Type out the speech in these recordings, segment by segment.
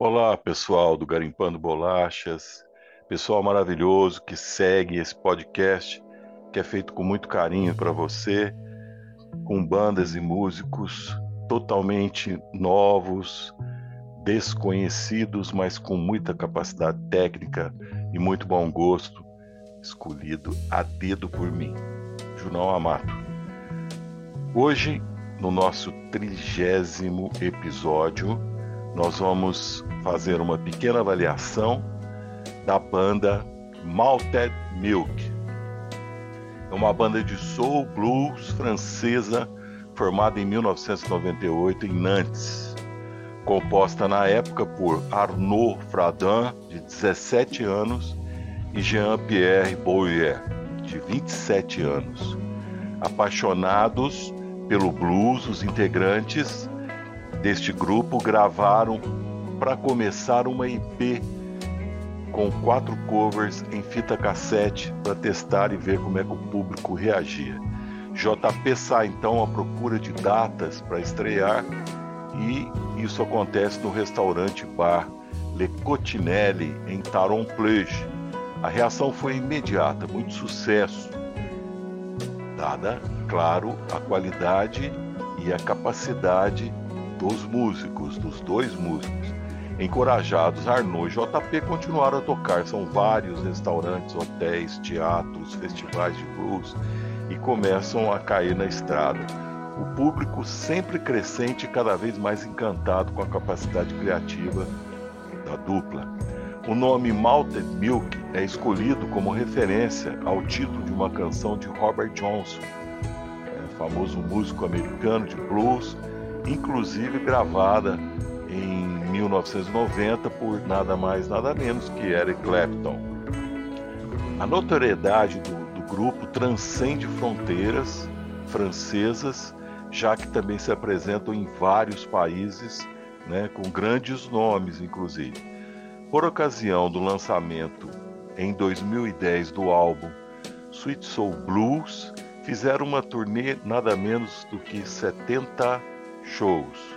Olá, pessoal do Garimpando Bolachas, pessoal maravilhoso que segue esse podcast que é feito com muito carinho para você, com bandas e músicos totalmente novos, desconhecidos, mas com muita capacidade técnica e muito bom gosto, escolhido a dedo por mim, Junão Amato. Hoje, no nosso trigésimo episódio, nós vamos fazer uma pequena avaliação da banda Malted Milk. É uma banda de soul blues francesa formada em 1998 em Nantes, composta na época por Arnaud Fradin, de 17 anos, e Jean-Pierre Boyer, de 27 anos. Apaixonados pelo blues, os integrantes deste grupo gravaram para começar uma IP com quatro covers em fita cassete para testar e ver como é que o público reagia. JP sai então à procura de datas para estrear e isso acontece no restaurante bar Le Cotinelli em Taron Plage. A reação foi imediata, muito sucesso, dada, claro, a qualidade e a capacidade dos músicos, dos dois músicos. Encorajados, Arnaud e JP continuaram a tocar. São vários restaurantes, hotéis, teatros, festivais de blues e começam a cair na estrada. O público sempre crescente e cada vez mais encantado com a capacidade criativa da dupla. O nome Malted Milk é escolhido como referência ao título de uma canção de Robert Johnson, é, famoso músico americano de blues inclusive gravada em 1990 por nada mais nada menos que Eric Clapton. A notoriedade do, do grupo transcende fronteiras francesas, já que também se apresentam em vários países, né, com grandes nomes, inclusive. Por ocasião do lançamento em 2010 do álbum Sweet Soul Blues, fizeram uma turnê nada menos do que 70 shows.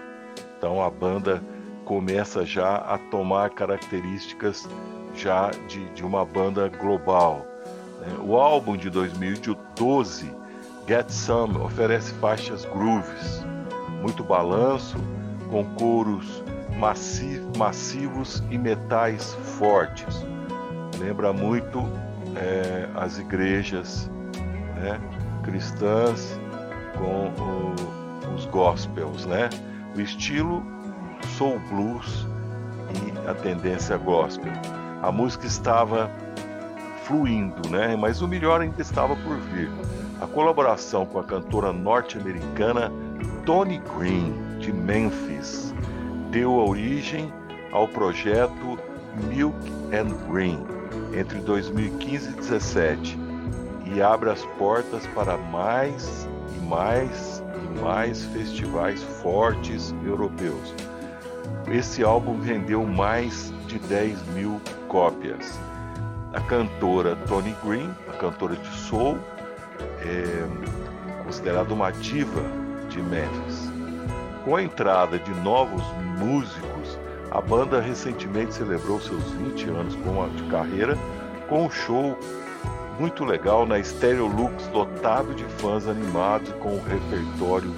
Então a banda começa já a tomar características já de, de uma banda global. Né? O álbum de 2012, Get Some, oferece faixas grooves, muito balanço, com coros massivos e metais fortes. Lembra muito é, as igrejas né, cristãs com o os gospels, né? O estilo soul blues e a tendência gospel. A música estava fluindo, né? Mas o melhor ainda estava por vir. A colaboração com a cantora norte-americana Tony Green de Memphis deu origem ao projeto Milk and Green entre 2015 e 2017 e abre as portas para mais e mais mais festivais fortes europeus. Esse álbum vendeu mais de 10 mil cópias. A cantora Tony Green, a cantora de soul, é considerada uma diva de Memphis. Com a entrada de novos músicos, a banda recentemente celebrou seus 20 anos de carreira com um show muito legal na Stereo Lux, lotado de fãs animados com um repertório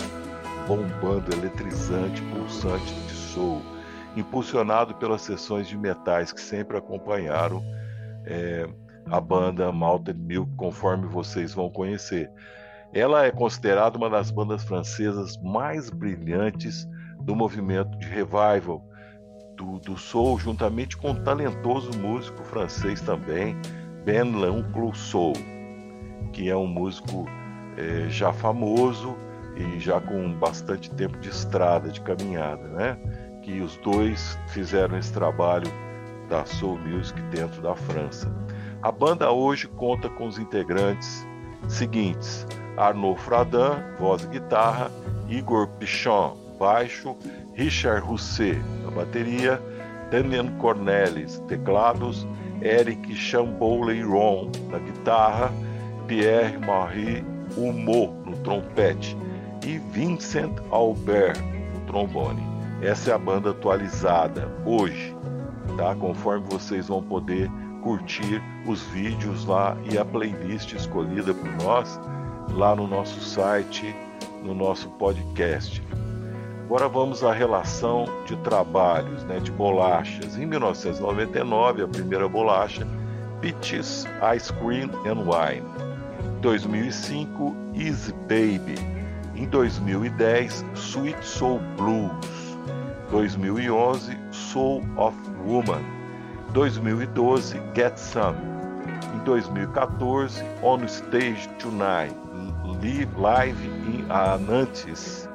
bombando, eletrizante, pulsante de soul, impulsionado pelas sessões de metais que sempre acompanharam é, a banda Malted Milk, conforme vocês vão conhecer. Ela é considerada uma das bandas francesas mais brilhantes do movimento de revival do, do soul, juntamente com um talentoso músico francês também, Ben Clouseau, que é um músico é, já famoso e já com bastante tempo de estrada, de caminhada, né? Que os dois fizeram esse trabalho da Soul Music dentro da França. A banda hoje conta com os integrantes seguintes: Arnaud Fradin, voz e guitarra, Igor Pichon, baixo, Richard Rousset, na bateria, Daniel Cornelis, teclados Eric Chamboleiron na guitarra, Pierre-Marie Humot no trompete e Vincent Albert no trombone. Essa é a banda atualizada hoje, tá? Conforme vocês vão poder curtir os vídeos lá e a playlist escolhida por nós lá no nosso site, no nosso podcast. Agora vamos à relação de trabalhos, né, de bolachas. Em 1999, a primeira bolacha, Peaches Ice Cream and Wine. Em 2005, Easy Baby. Em 2010, Sweet Soul Blues. 2011, Soul of Woman. 2012, Get Some. Em 2014, On Stage Tonight, Live in Anantes.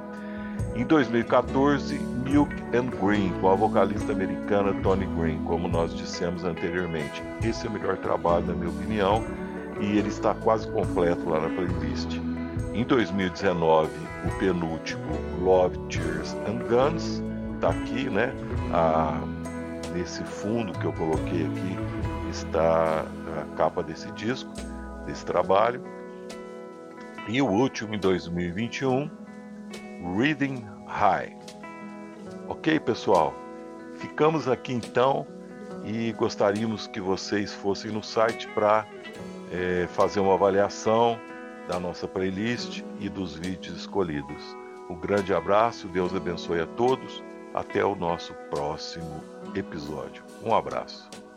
Em 2014, Milk and Green, com a vocalista americana Tony Green, como nós dissemos anteriormente. Esse é o melhor trabalho, na minha opinião, e ele está quase completo lá na playlist. Em 2019, o penúltimo, Love, Tears and Guns, está aqui, né? A nesse fundo que eu coloquei aqui está a capa desse disco, desse trabalho. E o último em 2021, Reading High. Ok, pessoal? Ficamos aqui então e gostaríamos que vocês fossem no site para é, fazer uma avaliação da nossa playlist e dos vídeos escolhidos. Um grande abraço, Deus abençoe a todos. Até o nosso próximo episódio. Um abraço.